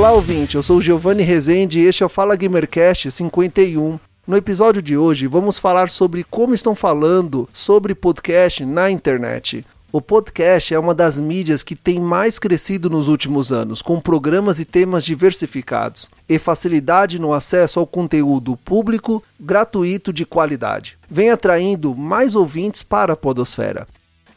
Olá, ouvinte. Eu sou Giovanni Rezende e este é o Fala Gamercast 51. No episódio de hoje, vamos falar sobre como estão falando sobre podcast na internet. O podcast é uma das mídias que tem mais crescido nos últimos anos, com programas e temas diversificados e facilidade no acesso ao conteúdo público, gratuito de qualidade. Vem atraindo mais ouvintes para a Podosfera.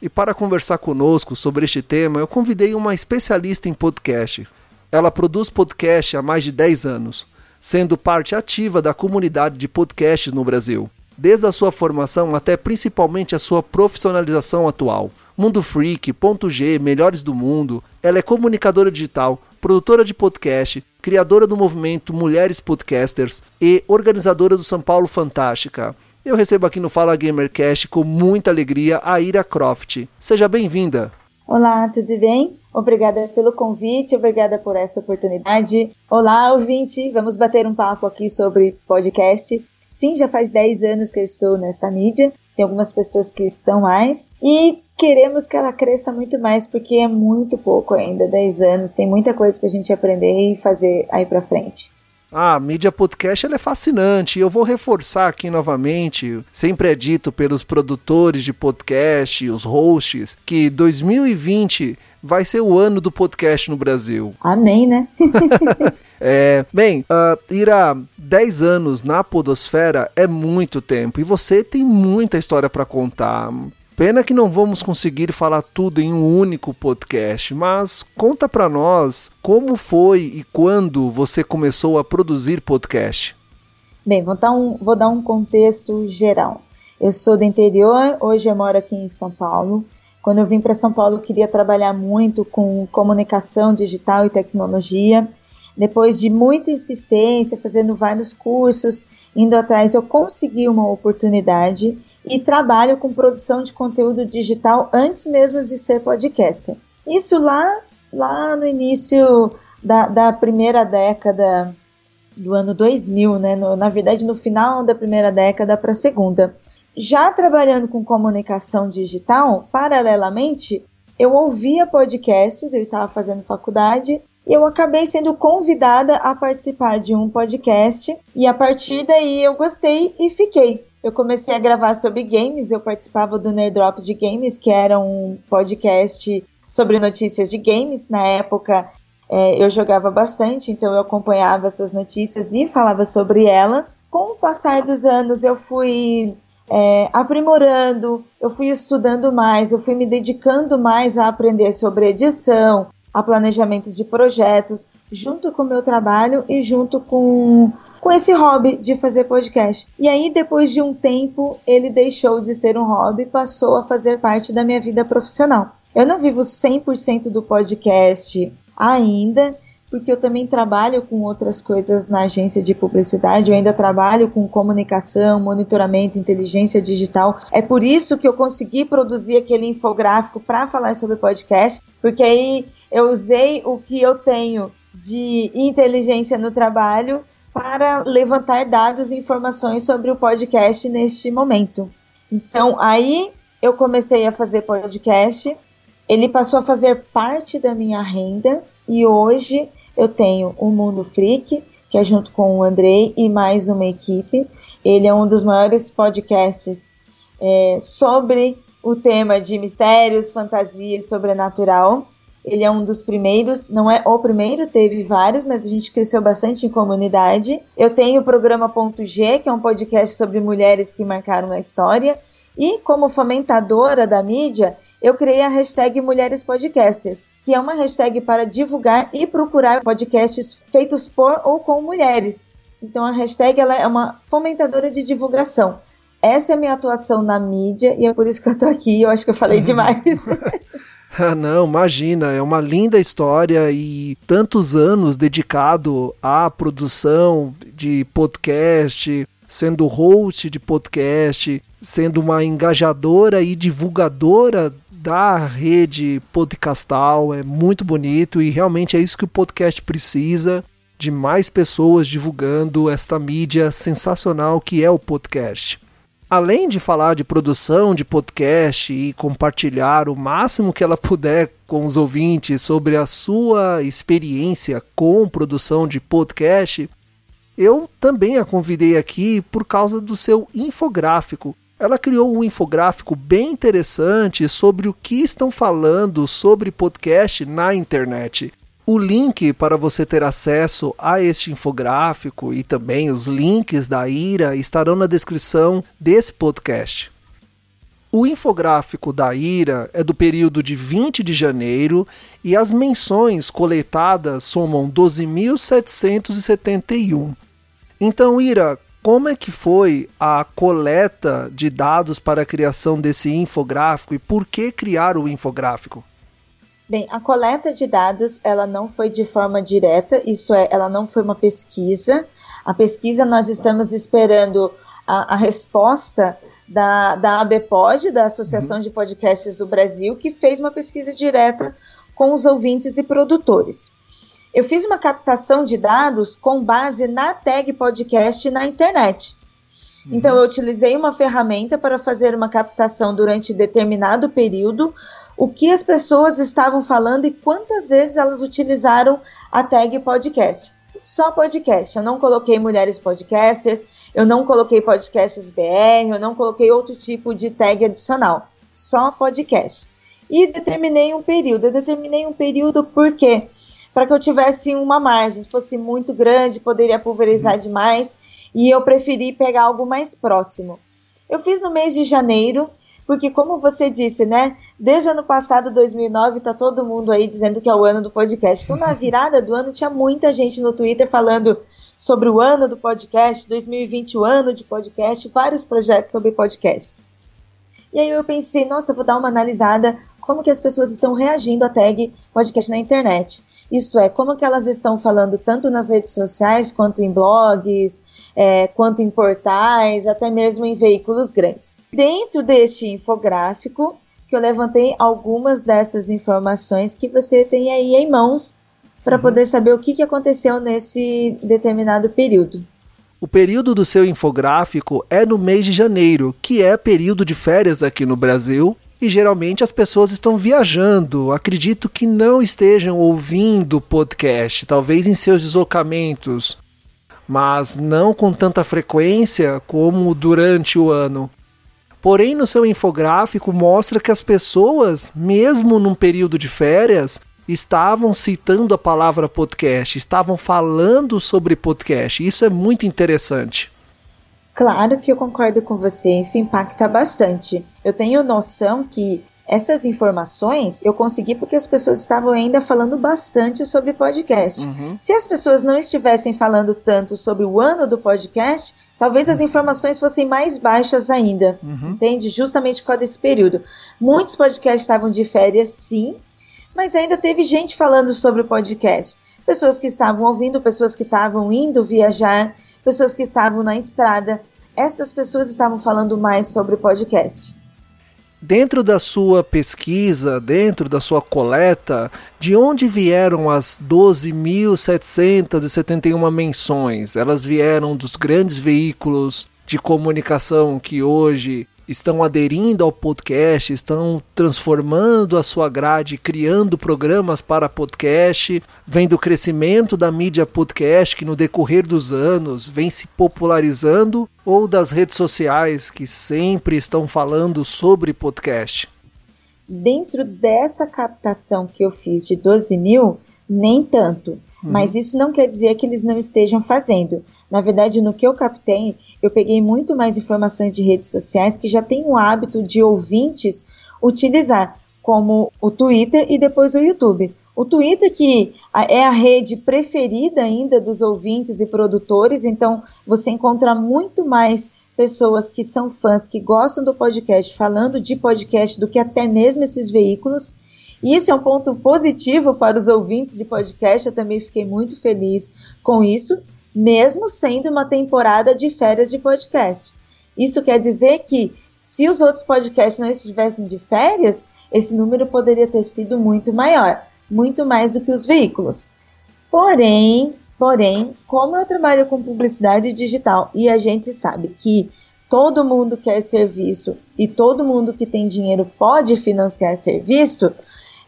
E para conversar conosco sobre este tema, eu convidei uma especialista em podcast. Ela produz podcast há mais de 10 anos, sendo parte ativa da comunidade de podcasts no Brasil, desde a sua formação até principalmente a sua profissionalização atual. Mundo Freak, Ponto G, Melhores do Mundo, ela é comunicadora digital, produtora de podcast, criadora do movimento Mulheres Podcasters e organizadora do São Paulo Fantástica. Eu recebo aqui no Fala Gamercast com muita alegria a Ira Croft. Seja bem-vinda! Olá, tudo bem? Obrigada pelo convite, obrigada por essa oportunidade. Olá, ouvinte, vamos bater um papo aqui sobre podcast. Sim, já faz 10 anos que eu estou nesta mídia, tem algumas pessoas que estão mais e queremos que ela cresça muito mais porque é muito pouco ainda, 10 anos, tem muita coisa para a gente aprender e fazer aí para frente. Ah, a mídia podcast é fascinante. Eu vou reforçar aqui novamente, sempre é dito pelos produtores de podcast, os hosts, que 2020 vai ser o ano do podcast no Brasil. Amém, né? é, bem, uh, ir a 10 anos na Podosfera é muito tempo e você tem muita história para contar. Pena que não vamos conseguir falar tudo em um único podcast, mas conta para nós como foi e quando você começou a produzir podcast. Bem, vou dar um, vou dar um contexto geral. Eu sou do interior, hoje eu moro aqui em São Paulo. Quando eu vim para São Paulo, eu queria trabalhar muito com comunicação digital e tecnologia. Depois de muita insistência, fazendo vários cursos, indo atrás, eu consegui uma oportunidade e trabalho com produção de conteúdo digital antes mesmo de ser podcaster. Isso lá, lá no início da, da primeira década do ano 2000, né? No, na verdade, no final da primeira década para a segunda. Já trabalhando com comunicação digital, paralelamente, eu ouvia podcasts, eu estava fazendo faculdade eu acabei sendo convidada a participar de um podcast e a partir daí eu gostei e fiquei. Eu comecei a gravar sobre games, eu participava do Nerd Drops de Games, que era um podcast sobre notícias de games. Na época é, eu jogava bastante, então eu acompanhava essas notícias e falava sobre elas. Com o passar dos anos eu fui é, aprimorando, eu fui estudando mais, eu fui me dedicando mais a aprender sobre edição, a planejamentos de projetos, junto com o meu trabalho e junto com, com esse hobby de fazer podcast. E aí, depois de um tempo, ele deixou de ser um hobby, passou a fazer parte da minha vida profissional. Eu não vivo 100% do podcast ainda, porque eu também trabalho com outras coisas na agência de publicidade, eu ainda trabalho com comunicação, monitoramento, inteligência digital. É por isso que eu consegui produzir aquele infográfico para falar sobre podcast, porque aí eu usei o que eu tenho de inteligência no trabalho para levantar dados e informações sobre o podcast neste momento. Então, aí eu comecei a fazer podcast, ele passou a fazer parte da minha renda e hoje eu tenho o Mundo Freak, que é junto com o Andrei e mais uma equipe. Ele é um dos maiores podcasts é, sobre o tema de mistérios, fantasia e sobrenatural. Ele é um dos primeiros, não é o primeiro, teve vários, mas a gente cresceu bastante em comunidade. Eu tenho o programa Ponto G, que é um podcast sobre mulheres que marcaram a história. E como fomentadora da mídia, eu criei a hashtag Mulheres Podcasters, que é uma hashtag para divulgar e procurar podcasts feitos por ou com mulheres. Então a hashtag ela é uma fomentadora de divulgação. Essa é a minha atuação na mídia e é por isso que eu tô aqui. Eu acho que eu falei demais. Ah, não, imagina, é uma linda história e tantos anos dedicado à produção de podcast, sendo host de podcast, sendo uma engajadora e divulgadora da rede podcastal, é muito bonito e realmente é isso que o podcast precisa de mais pessoas divulgando esta mídia sensacional que é o podcast. Além de falar de produção de podcast e compartilhar o máximo que ela puder com os ouvintes sobre a sua experiência com produção de podcast, eu também a convidei aqui por causa do seu infográfico ela criou um infográfico bem interessante sobre o que estão falando sobre podcast na internet. O link para você ter acesso a este infográfico e também os links da Ira estarão na descrição desse podcast. O infográfico da Ira é do período de 20 de janeiro e as menções coletadas somam 12.771. Então, Ira, como é que foi a coleta de dados para a criação desse infográfico e por que criar o infográfico? Bem, a coleta de dados ela não foi de forma direta, isto é, ela não foi uma pesquisa. A pesquisa nós estamos esperando a, a resposta da, da ABPOD, da Associação uhum. de Podcasts do Brasil, que fez uma pesquisa direta com os ouvintes e produtores. Eu fiz uma captação de dados com base na tag podcast na internet. Uhum. Então, eu utilizei uma ferramenta para fazer uma captação durante determinado período, o que as pessoas estavam falando e quantas vezes elas utilizaram a tag podcast. Só podcast. Eu não coloquei mulheres podcasters, eu não coloquei podcasts BR, eu não coloquei outro tipo de tag adicional. Só podcast. E determinei um período. Eu determinei um período porque para que eu tivesse uma margem. Se fosse muito grande, poderia pulverizar uhum. demais e eu preferi pegar algo mais próximo. Eu fiz no mês de janeiro, porque como você disse, né? Desde o ano passado, 2009, tá todo mundo aí dizendo que é o ano do podcast. Então, na virada do ano, tinha muita gente no Twitter falando sobre o ano do podcast, 2020, o ano de podcast, vários projetos sobre podcast. E aí eu pensei, nossa, vou dar uma analisada como que as pessoas estão reagindo à tag podcast na internet. Isto é, como que elas estão falando tanto nas redes sociais, quanto em blogs, é, quanto em portais, até mesmo em veículos grandes. Dentro deste infográfico, que eu levantei algumas dessas informações que você tem aí em mãos para uhum. poder saber o que, que aconteceu nesse determinado período. O período do seu infográfico é no mês de janeiro, que é período de férias aqui no Brasil, e geralmente as pessoas estão viajando. Acredito que não estejam ouvindo podcast, talvez em seus deslocamentos, mas não com tanta frequência como durante o ano. Porém, no seu infográfico mostra que as pessoas, mesmo num período de férias, estavam citando a palavra podcast, estavam falando sobre podcast. Isso é muito interessante. Claro que eu concordo com você, isso impacta bastante. Eu tenho noção que essas informações eu consegui porque as pessoas estavam ainda falando bastante sobre podcast. Uhum. Se as pessoas não estivessem falando tanto sobre o ano do podcast, talvez as informações fossem mais baixas ainda. Uhum. Entende? Justamente por causa desse período. Muitos podcasts estavam de férias, sim, mas ainda teve gente falando sobre o podcast. Pessoas que estavam ouvindo, pessoas que estavam indo viajar, pessoas que estavam na estrada. Essas pessoas estavam falando mais sobre podcast. Dentro da sua pesquisa, dentro da sua coleta, de onde vieram as 12.771 menções? Elas vieram dos grandes veículos de comunicação que hoje estão aderindo ao podcast, estão transformando a sua grade, criando programas para podcast, vendo o crescimento da mídia podcast que no decorrer dos anos vem se popularizando, ou das redes sociais que sempre estão falando sobre podcast? Dentro dessa captação que eu fiz de 12 mil, nem tanto. Mas uhum. isso não quer dizer que eles não estejam fazendo. Na verdade, no que eu captei, eu peguei muito mais informações de redes sociais que já tem o hábito de ouvintes utilizar, como o Twitter e depois o YouTube. O Twitter, que é a rede preferida ainda dos ouvintes e produtores, então você encontra muito mais pessoas que são fãs, que gostam do podcast, falando de podcast, do que até mesmo esses veículos. Isso é um ponto positivo para os ouvintes de podcast. Eu também fiquei muito feliz com isso, mesmo sendo uma temporada de férias de podcast. Isso quer dizer que se os outros podcasts não estivessem de férias, esse número poderia ter sido muito maior, muito mais do que os veículos. Porém, porém, como eu trabalho com publicidade digital e a gente sabe que todo mundo quer ser visto e todo mundo que tem dinheiro pode financiar ser visto,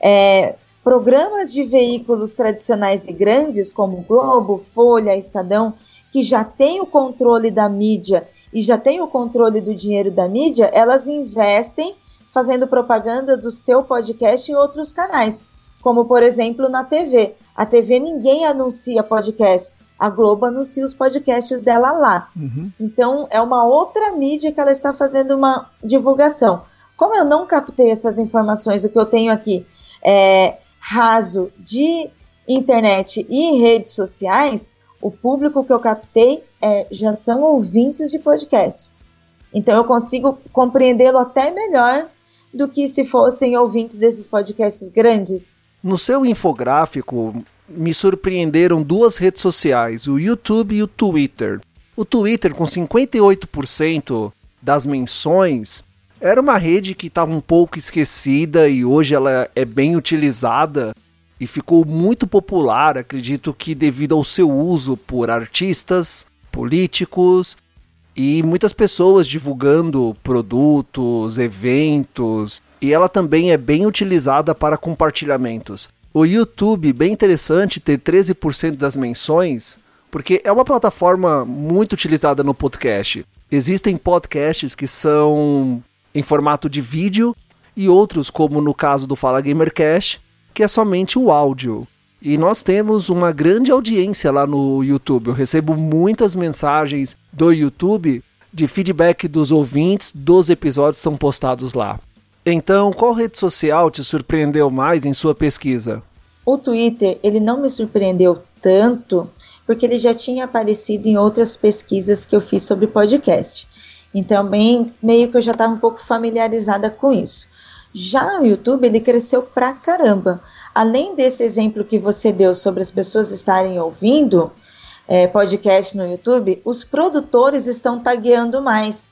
é, programas de veículos tradicionais e grandes, como Globo, Folha, Estadão, que já têm o controle da mídia e já têm o controle do dinheiro da mídia, elas investem fazendo propaganda do seu podcast em outros canais, como por exemplo na TV. A TV ninguém anuncia podcasts, a Globo anuncia os podcasts dela lá. Uhum. Então, é uma outra mídia que ela está fazendo uma divulgação. Como eu não captei essas informações, o que eu tenho aqui é raso de internet e redes sociais, o público que eu captei é, já são ouvintes de podcast. Então, eu consigo compreendê-lo até melhor do que se fossem ouvintes desses podcasts grandes. No seu infográfico, me surpreenderam duas redes sociais, o YouTube e o Twitter. O Twitter, com 58% das menções, era uma rede que estava um pouco esquecida e hoje ela é bem utilizada e ficou muito popular, acredito que devido ao seu uso por artistas, políticos e muitas pessoas divulgando produtos, eventos, e ela também é bem utilizada para compartilhamentos. O YouTube, bem interessante ter 13% das menções, porque é uma plataforma muito utilizada no podcast. Existem podcasts que são em formato de vídeo e outros, como no caso do Fala Gamercast, que é somente o áudio. E nós temos uma grande audiência lá no YouTube. Eu recebo muitas mensagens do YouTube de feedback dos ouvintes dos episódios são postados lá. Então, qual rede social te surpreendeu mais em sua pesquisa? O Twitter, ele não me surpreendeu tanto, porque ele já tinha aparecido em outras pesquisas que eu fiz sobre podcast. Então, bem, meio que eu já estava um pouco familiarizada com isso. Já o YouTube, ele cresceu pra caramba. Além desse exemplo que você deu sobre as pessoas estarem ouvindo é, podcast no YouTube, os produtores estão tagueando mais.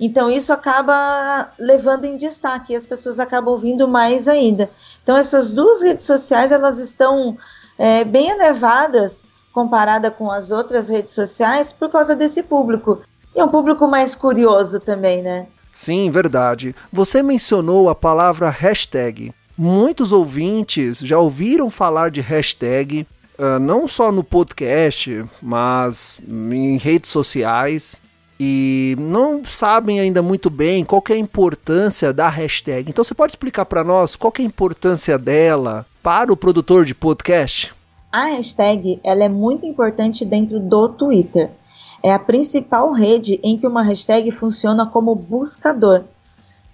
Então isso acaba levando em destaque, as pessoas acabam ouvindo mais ainda. Então essas duas redes sociais elas estão é, bem elevadas comparada com as outras redes sociais por causa desse público. E é um público mais curioso também, né? Sim, verdade. Você mencionou a palavra hashtag. Muitos ouvintes já ouviram falar de hashtag, uh, não só no podcast, mas em redes sociais e não sabem ainda muito bem qual é a importância da hashtag. Então você pode explicar para nós qual é a importância dela para o produtor de podcast? A hashtag ela é muito importante dentro do Twitter. É a principal rede em que uma hashtag funciona como buscador.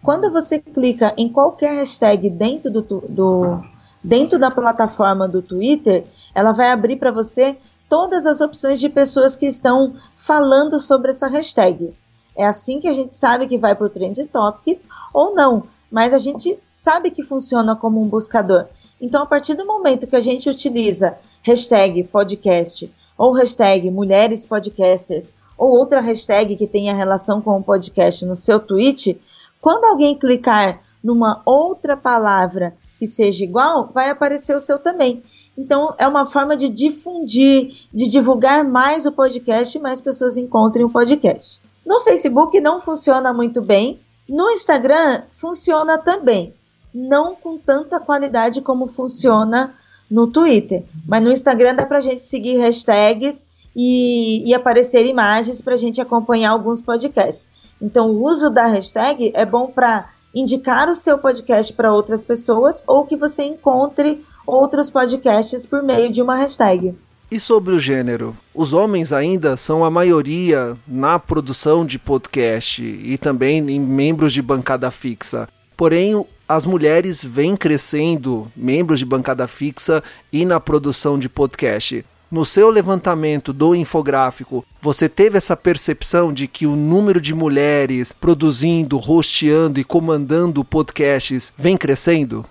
Quando você clica em qualquer hashtag dentro do, do dentro da plataforma do Twitter, ela vai abrir para você todas as opções de pessoas que estão falando sobre essa hashtag. É assim que a gente sabe que vai para o Trend Topics ou não, mas a gente sabe que funciona como um buscador. Então, a partir do momento que a gente utiliza hashtag podcast ou hashtag mulheres podcasters ou outra hashtag que tenha relação com o podcast no seu tweet, quando alguém clicar numa outra palavra que seja igual, vai aparecer o seu também. Então, é uma forma de difundir, de divulgar mais o podcast e mais pessoas encontrem o podcast. No Facebook não funciona muito bem, no Instagram funciona também, não com tanta qualidade como funciona no Twitter. Mas no Instagram dá pra gente seguir hashtags e, e aparecer imagens para a gente acompanhar alguns podcasts. Então, o uso da hashtag é bom para indicar o seu podcast para outras pessoas ou que você encontre outros podcasts por meio de uma hashtag. E sobre o gênero? Os homens ainda são a maioria na produção de podcast e também em membros de bancada fixa. Porém, as mulheres vêm crescendo, membros de bancada fixa e na produção de podcast. No seu levantamento do infográfico, você teve essa percepção de que o número de mulheres produzindo, hosteando e comandando podcasts vem crescendo?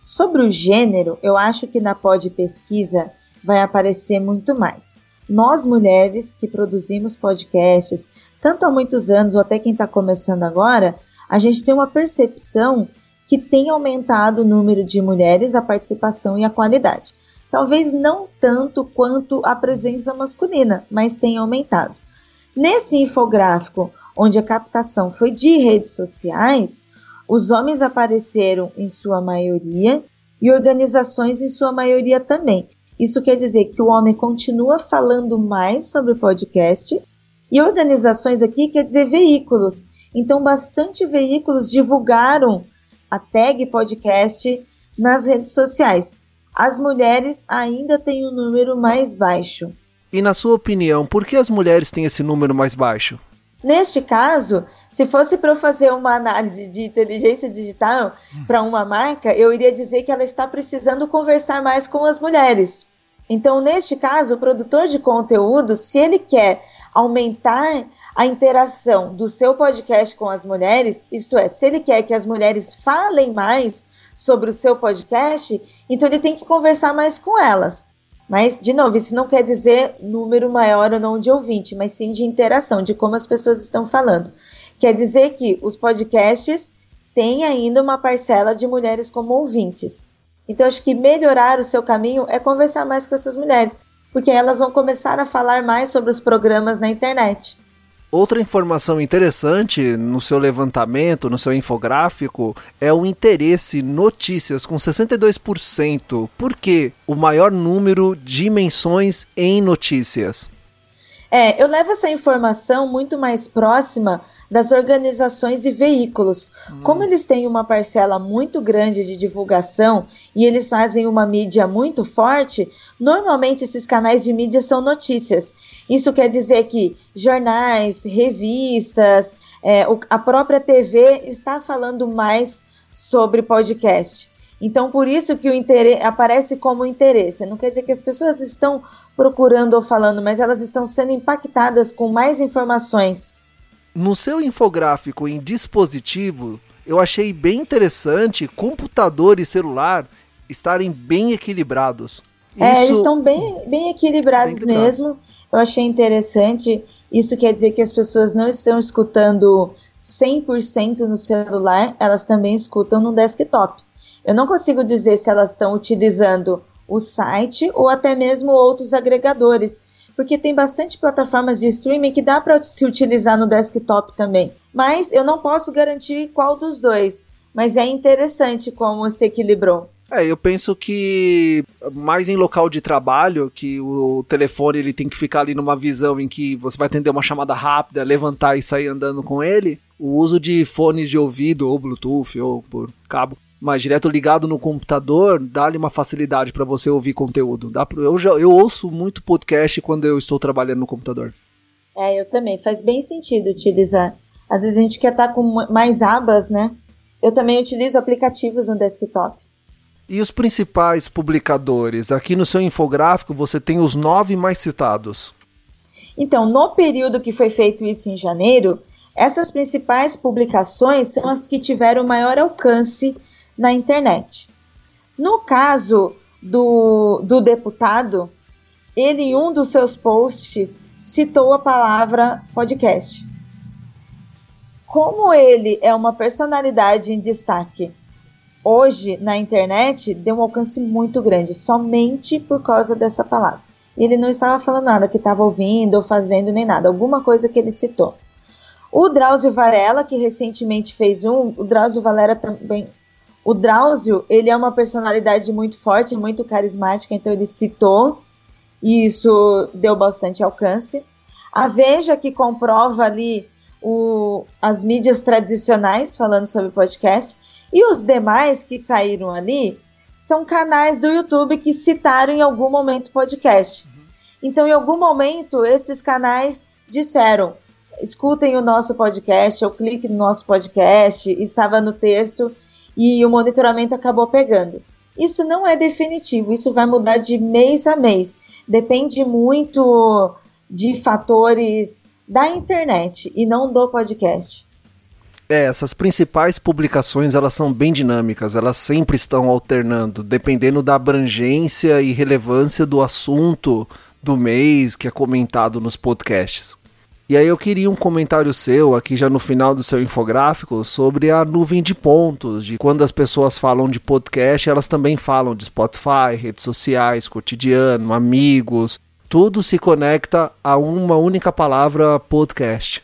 Sobre o gênero, eu acho que na pod pesquisa vai aparecer muito mais. Nós mulheres que produzimos podcasts, tanto há muitos anos ou até quem está começando agora, a gente tem uma percepção que tem aumentado o número de mulheres, a participação e a qualidade. Talvez não tanto quanto a presença masculina, mas tem aumentado. Nesse infográfico, onde a captação foi de redes sociais, os homens apareceram em sua maioria e organizações em sua maioria também. Isso quer dizer que o homem continua falando mais sobre podcast e organizações aqui quer dizer veículos. Então, bastante veículos divulgaram a tag podcast nas redes sociais. As mulheres ainda têm um número mais baixo. E na sua opinião, por que as mulheres têm esse número mais baixo? Neste caso, se fosse para eu fazer uma análise de inteligência digital para uma marca, eu iria dizer que ela está precisando conversar mais com as mulheres. Então, neste caso, o produtor de conteúdo, se ele quer aumentar a interação do seu podcast com as mulheres, isto é, se ele quer que as mulheres falem mais sobre o seu podcast, então ele tem que conversar mais com elas. Mas, de novo, isso não quer dizer número maior ou não de ouvinte, mas sim de interação, de como as pessoas estão falando. Quer dizer que os podcasts têm ainda uma parcela de mulheres como ouvintes. Então, acho que melhorar o seu caminho é conversar mais com essas mulheres, porque elas vão começar a falar mais sobre os programas na internet. Outra informação interessante no seu levantamento, no seu infográfico, é o interesse notícias com 62%. Por que o maior número de menções em notícias? É, eu levo essa informação muito mais próxima das organizações e veículos. Hum. Como eles têm uma parcela muito grande de divulgação e eles fazem uma mídia muito forte, normalmente esses canais de mídia são notícias. Isso quer dizer que jornais, revistas, é, a própria TV está falando mais sobre podcast. Então, por isso que o interesse aparece como interesse. Não quer dizer que as pessoas estão procurando ou falando, mas elas estão sendo impactadas com mais informações. No seu infográfico em dispositivo, eu achei bem interessante computador e celular estarem bem equilibrados. É, Isso... eles estão bem, bem equilibrados bem mesmo. Eu achei interessante. Isso quer dizer que as pessoas não estão escutando 100% no celular, elas também escutam no desktop. Eu não consigo dizer se elas estão utilizando o site ou até mesmo outros agregadores, porque tem bastante plataformas de streaming que dá para se utilizar no desktop também. Mas eu não posso garantir qual dos dois. Mas é interessante como se equilibrou. É, eu penso que mais em local de trabalho, que o telefone ele tem que ficar ali numa visão em que você vai atender uma chamada rápida, levantar e sair andando com ele. O uso de fones de ouvido ou Bluetooth ou por cabo mas direto ligado no computador, dá-lhe uma facilidade para você ouvir conteúdo. Dá pra, eu, já, eu ouço muito podcast quando eu estou trabalhando no computador. É, eu também. Faz bem sentido utilizar. Às vezes a gente quer estar tá com mais abas, né? Eu também utilizo aplicativos no desktop. E os principais publicadores? Aqui no seu infográfico você tem os nove mais citados. Então, no período que foi feito isso em janeiro, essas principais publicações são as que tiveram maior alcance na internet. No caso do, do deputado, ele em um dos seus posts citou a palavra podcast. Como ele é uma personalidade em destaque hoje na internet, deu um alcance muito grande, somente por causa dessa palavra. Ele não estava falando nada que estava ouvindo ou fazendo nem nada, alguma coisa que ele citou. O Drauzio Varela, que recentemente fez um, o Drauzio Varela também o Drauzio, ele é uma personalidade muito forte, muito carismática, então ele citou e isso deu bastante alcance. A Veja, que comprova ali o, as mídias tradicionais falando sobre podcast, e os demais que saíram ali são canais do YouTube que citaram em algum momento podcast. Então, em algum momento, esses canais disseram: escutem o nosso podcast, ou clique no nosso podcast, estava no texto e o monitoramento acabou pegando. Isso não é definitivo, isso vai mudar de mês a mês. Depende muito de fatores da internet e não do podcast. É, essas principais publicações elas são bem dinâmicas, elas sempre estão alternando, dependendo da abrangência e relevância do assunto do mês que é comentado nos podcasts. E aí eu queria um comentário seu aqui já no final do seu infográfico sobre a nuvem de pontos, de quando as pessoas falam de podcast, elas também falam de Spotify, redes sociais, cotidiano, amigos, tudo se conecta a uma única palavra podcast.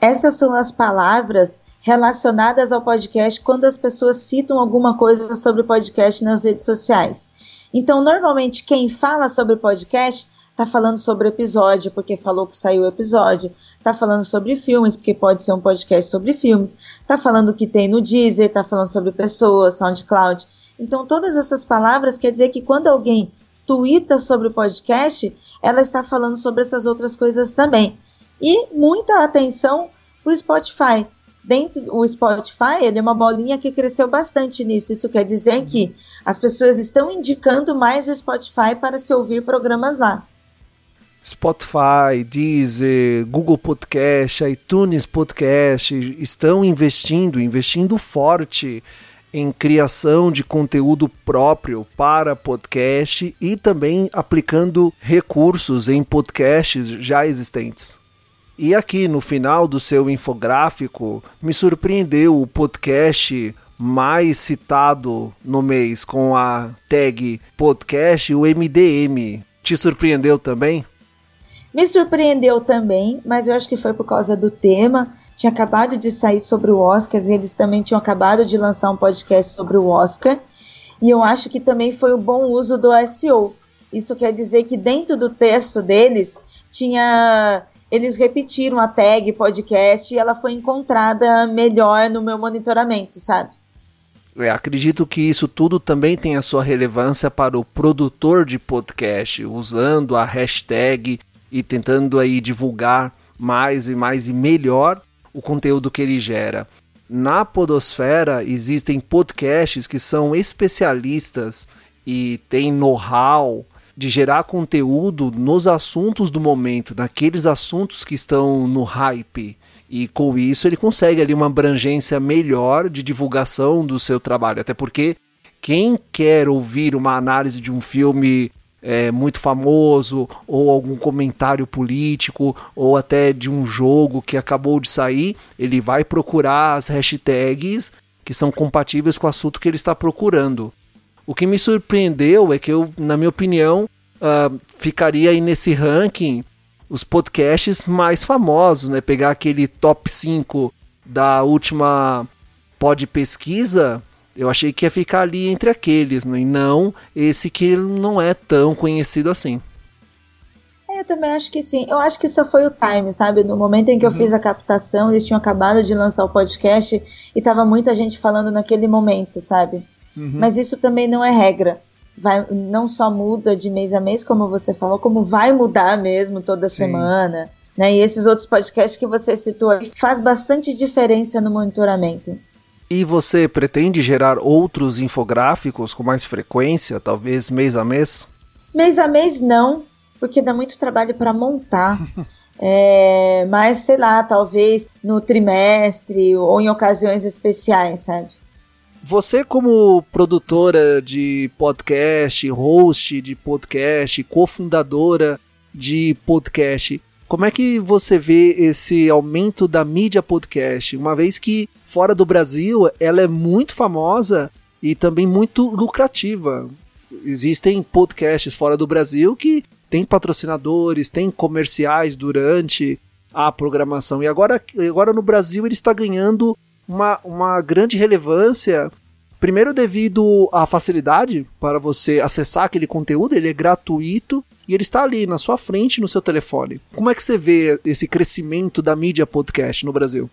Essas são as palavras relacionadas ao podcast quando as pessoas citam alguma coisa sobre podcast nas redes sociais. Então, normalmente, quem fala sobre podcast tá falando sobre episódio, porque falou que saiu o episódio, tá falando sobre filmes, porque pode ser um podcast sobre filmes, tá falando que tem no Deezer, tá falando sobre pessoas, SoundCloud. Então, todas essas palavras quer dizer que quando alguém tuita sobre o podcast, ela está falando sobre essas outras coisas também. E muita atenção para o Spotify. Dentro o Spotify, ele é uma bolinha que cresceu bastante nisso. Isso quer dizer que as pessoas estão indicando mais o Spotify para se ouvir programas lá. Spotify, Deezer, Google Podcast, iTunes Podcast estão investindo, investindo forte em criação de conteúdo próprio para podcast e também aplicando recursos em podcasts já existentes. E aqui no final do seu infográfico me surpreendeu o podcast mais citado no mês com a tag podcast, o MDM. Te surpreendeu também? Me surpreendeu também, mas eu acho que foi por causa do tema. Tinha acabado de sair sobre o Oscar, e eles também tinham acabado de lançar um podcast sobre o Oscar. E eu acho que também foi o bom uso do SEO. Isso quer dizer que dentro do texto deles tinha eles repetiram a tag podcast e ela foi encontrada melhor no meu monitoramento, sabe? É, acredito que isso tudo também tem a sua relevância para o produtor de podcast, usando a hashtag e tentando aí divulgar mais e mais e melhor o conteúdo que ele gera. Na podosfera existem podcasts que são especialistas e têm know-how de gerar conteúdo nos assuntos do momento, naqueles assuntos que estão no hype. E com isso ele consegue ali uma abrangência melhor de divulgação do seu trabalho. Até porque quem quer ouvir uma análise de um filme é, muito famoso, ou algum comentário político, ou até de um jogo que acabou de sair, ele vai procurar as hashtags que são compatíveis com o assunto que ele está procurando. O que me surpreendeu é que eu, na minha opinião, uh, ficaria aí nesse ranking os podcasts mais famosos, né? Pegar aquele top 5 da última pod pesquisa eu achei que ia ficar ali entre aqueles, né? e não esse que não é tão conhecido assim. É, eu também acho que sim. Eu acho que só foi o time, sabe? No momento em que eu uhum. fiz a captação, eles tinham acabado de lançar o podcast e tava muita gente falando naquele momento, sabe? Uhum. Mas isso também não é regra. Vai, não só muda de mês a mês, como você falou, como vai mudar mesmo toda sim. semana. Né? E esses outros podcasts que você citou aí faz bastante diferença no monitoramento. E você pretende gerar outros infográficos com mais frequência, talvez mês a mês? Mês a mês não, porque dá muito trabalho para montar. é, mas sei lá, talvez no trimestre ou em ocasiões especiais, sabe? Você, como produtora de podcast, host de podcast, cofundadora de podcast, como é que você vê esse aumento da mídia podcast? Uma vez que fora do Brasil ela é muito famosa e também muito lucrativa. Existem podcasts fora do Brasil que têm patrocinadores, têm comerciais durante a programação. E agora, agora no Brasil ele está ganhando uma, uma grande relevância. Primeiro, devido à facilidade para você acessar aquele conteúdo, ele é gratuito e ele está ali na sua frente no seu telefone. Como é que você vê esse crescimento da mídia podcast no Brasil?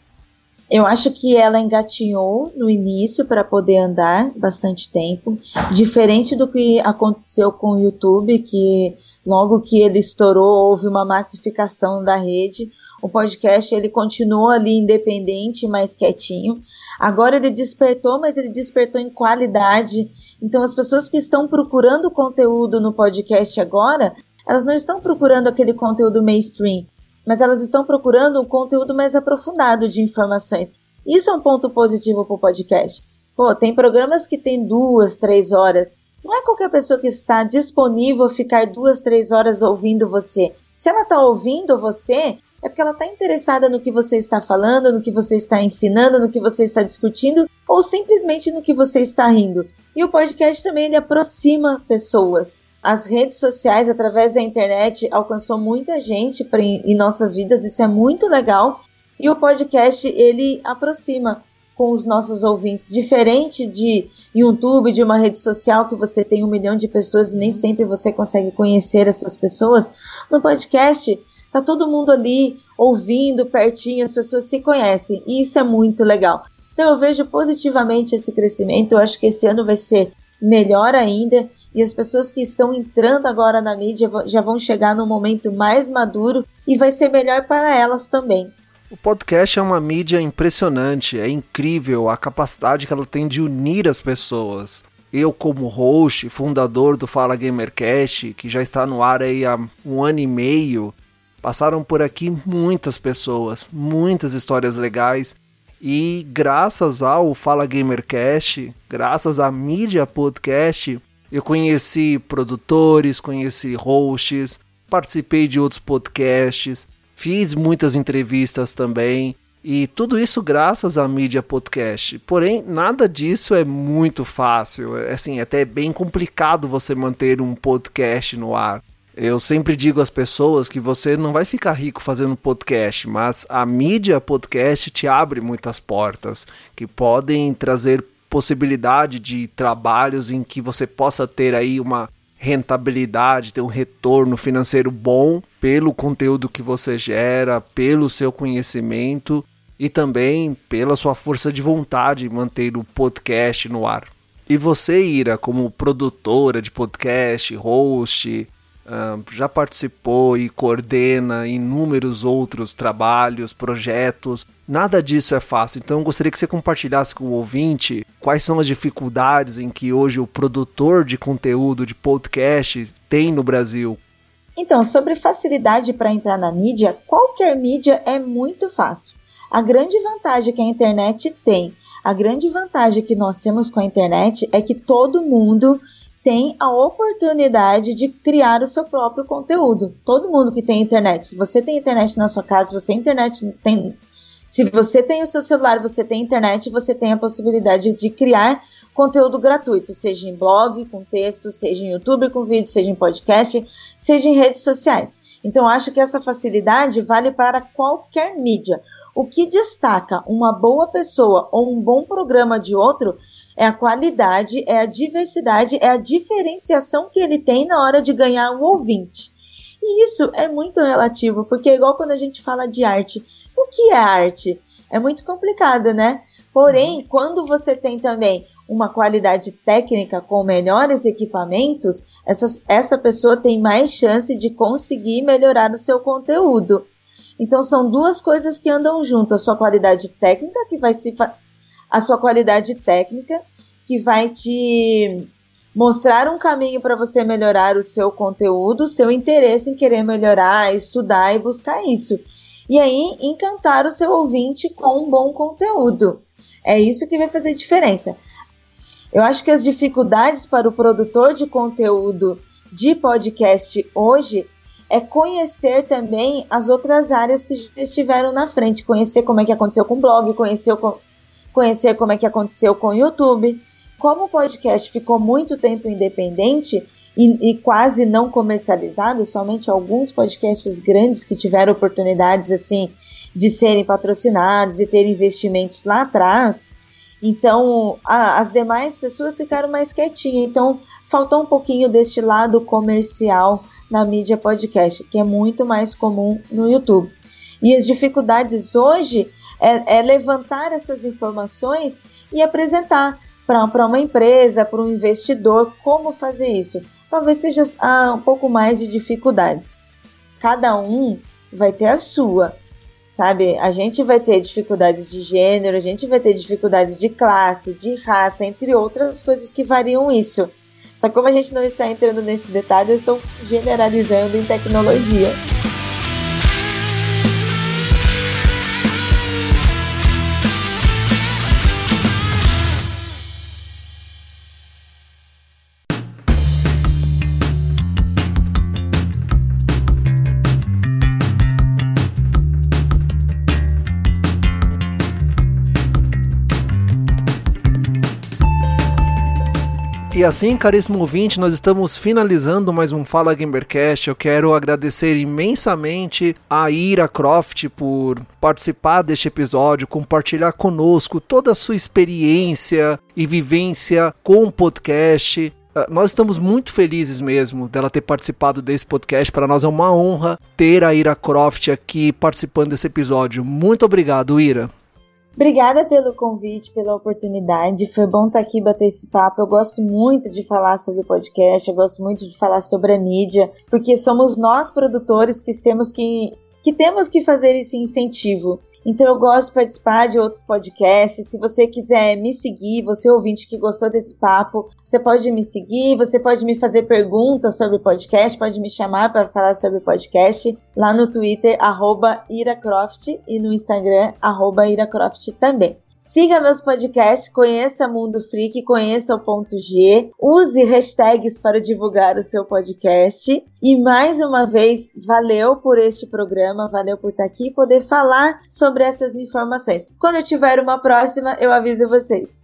Eu acho que ela engatinhou no início para poder andar bastante tempo, diferente do que aconteceu com o YouTube, que logo que ele estourou houve uma massificação da rede. O podcast ele continuou ali independente, mais quietinho. Agora ele despertou, mas ele despertou em qualidade. Então as pessoas que estão procurando conteúdo no podcast agora, elas não estão procurando aquele conteúdo mainstream. Mas elas estão procurando um conteúdo mais aprofundado de informações. Isso é um ponto positivo para o podcast. Pô, tem programas que tem duas, três horas. Não é qualquer pessoa que está disponível ficar duas, três horas ouvindo você. Se ela está ouvindo você, é porque ela está interessada no que você está falando, no que você está ensinando, no que você está discutindo, ou simplesmente no que você está rindo. E o podcast também ele aproxima pessoas. As redes sociais, através da internet, alcançou muita gente pra, em nossas vidas, isso é muito legal. E o podcast, ele aproxima com os nossos ouvintes, diferente de YouTube, de uma rede social que você tem um milhão de pessoas e nem sempre você consegue conhecer essas pessoas. No podcast, tá todo mundo ali ouvindo pertinho, as pessoas se conhecem e isso é muito legal. Então eu vejo positivamente esse crescimento. Eu acho que esse ano vai ser melhor ainda e as pessoas que estão entrando agora na mídia já vão chegar no momento mais maduro e vai ser melhor para elas também. O podcast é uma mídia impressionante, é incrível a capacidade que ela tem de unir as pessoas. Eu, como host, fundador do Fala Gamercast, que já está no ar aí há um ano e meio, passaram por aqui muitas pessoas, muitas histórias legais e graças ao Fala Gamercast, graças à mídia podcast, eu conheci produtores, conheci hosts, participei de outros podcasts, fiz muitas entrevistas também. E tudo isso graças à mídia podcast. Porém, nada disso é muito fácil. É assim, é até bem complicado você manter um podcast no ar. Eu sempre digo às pessoas que você não vai ficar rico fazendo podcast, mas a mídia podcast te abre muitas portas que podem trazer possibilidade de trabalhos em que você possa ter aí uma rentabilidade, ter um retorno financeiro bom pelo conteúdo que você gera, pelo seu conhecimento e também pela sua força de vontade de manter o podcast no ar. E você, Ira, como produtora de podcast, host, Já participou e coordena inúmeros outros trabalhos, projetos. Nada disso é fácil, então gostaria que você compartilhasse com o ouvinte quais são as dificuldades em que hoje o produtor de conteúdo de podcast tem no Brasil. Então, sobre facilidade para entrar na mídia, qualquer mídia é muito fácil. A grande vantagem que a internet tem, a grande vantagem que nós temos com a internet é que todo mundo tem a oportunidade de criar o seu próprio conteúdo. Todo mundo que tem internet, se você tem internet na sua casa, se você internet tem, se você tem o seu celular, você tem internet, você tem a possibilidade de criar conteúdo gratuito, seja em blog, com texto, seja em YouTube com vídeo, seja em podcast, seja em redes sociais. Então acho que essa facilidade vale para qualquer mídia. O que destaca uma boa pessoa ou um bom programa de outro é a qualidade, é a diversidade, é a diferenciação que ele tem na hora de ganhar o ouvinte. E isso é muito relativo, porque é igual quando a gente fala de arte. O que é arte? É muito complicado, né? Porém, uhum. quando você tem também uma qualidade técnica com melhores equipamentos, essa, essa pessoa tem mais chance de conseguir melhorar o seu conteúdo. Então, são duas coisas que andam juntas: a sua qualidade técnica, que vai se a sua qualidade técnica, que vai te mostrar um caminho para você melhorar o seu conteúdo, seu interesse em querer melhorar, estudar e buscar isso. E aí, encantar o seu ouvinte com um bom conteúdo. É isso que vai fazer diferença. Eu acho que as dificuldades para o produtor de conteúdo de podcast hoje é conhecer também as outras áreas que estiveram na frente, conhecer como é que aconteceu com o blog, conhecer o conhecer como é que aconteceu com o YouTube. Como o podcast ficou muito tempo independente e, e, quase não comercializado, somente alguns podcasts grandes que tiveram oportunidades assim de serem patrocinados e ter investimentos lá atrás. Então, a, as demais pessoas ficaram mais quietinhas. Então, faltou um pouquinho deste lado comercial na mídia podcast, que é muito mais comum no YouTube. E as dificuldades hoje é, é levantar essas informações e apresentar para uma empresa, para um investidor, como fazer isso. Talvez seja ah, um pouco mais de dificuldades. Cada um vai ter a sua, sabe? A gente vai ter dificuldades de gênero, a gente vai ter dificuldades de classe, de raça, entre outras coisas que variam isso. Só que como a gente não está entrando nesse detalhe, eu estou generalizando em tecnologia. E assim, caríssimo ouvinte, nós estamos finalizando mais um Fala Gamercast. Eu quero agradecer imensamente a Ira Croft por participar deste episódio, compartilhar conosco toda a sua experiência e vivência com o podcast. Uh, nós estamos muito felizes mesmo dela ter participado desse podcast. Para nós é uma honra ter a Ira Croft aqui participando desse episódio. Muito obrigado, Ira. Obrigada pelo convite, pela oportunidade. Foi bom estar aqui bater esse papo. Eu gosto muito de falar sobre o podcast, eu gosto muito de falar sobre a mídia, porque somos nós produtores que temos que que temos que fazer esse incentivo. Então eu gosto de participar de outros podcasts. Se você quiser me seguir, você ouvinte que gostou desse papo, você pode me seguir, você pode me fazer perguntas sobre podcast, pode me chamar para falar sobre podcast lá no Twitter, arroba iracroft, e no Instagram, arroba iracroft também. Siga meus podcasts, conheça Mundo Freak, conheça o ponto G, use hashtags para divulgar o seu podcast. E mais uma vez, valeu por este programa, valeu por estar aqui e poder falar sobre essas informações. Quando eu tiver uma próxima, eu aviso vocês.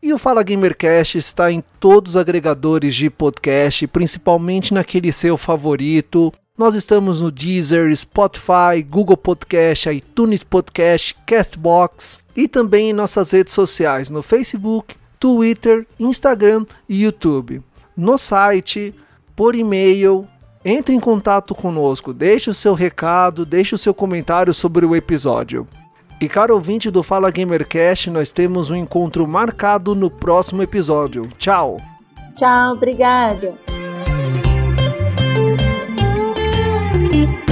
E o Fala Gamercast está em todos os agregadores de podcast, principalmente naquele seu favorito. Nós estamos no Deezer, Spotify, Google Podcast, iTunes Podcast, Castbox e também em nossas redes sociais no Facebook, Twitter, Instagram e YouTube. No site, por e-mail, entre em contato conosco, deixe o seu recado, deixe o seu comentário sobre o episódio. E caro ouvinte do Fala Gamercast, nós temos um encontro marcado no próximo episódio. Tchau! Tchau, obrigada! Thank you.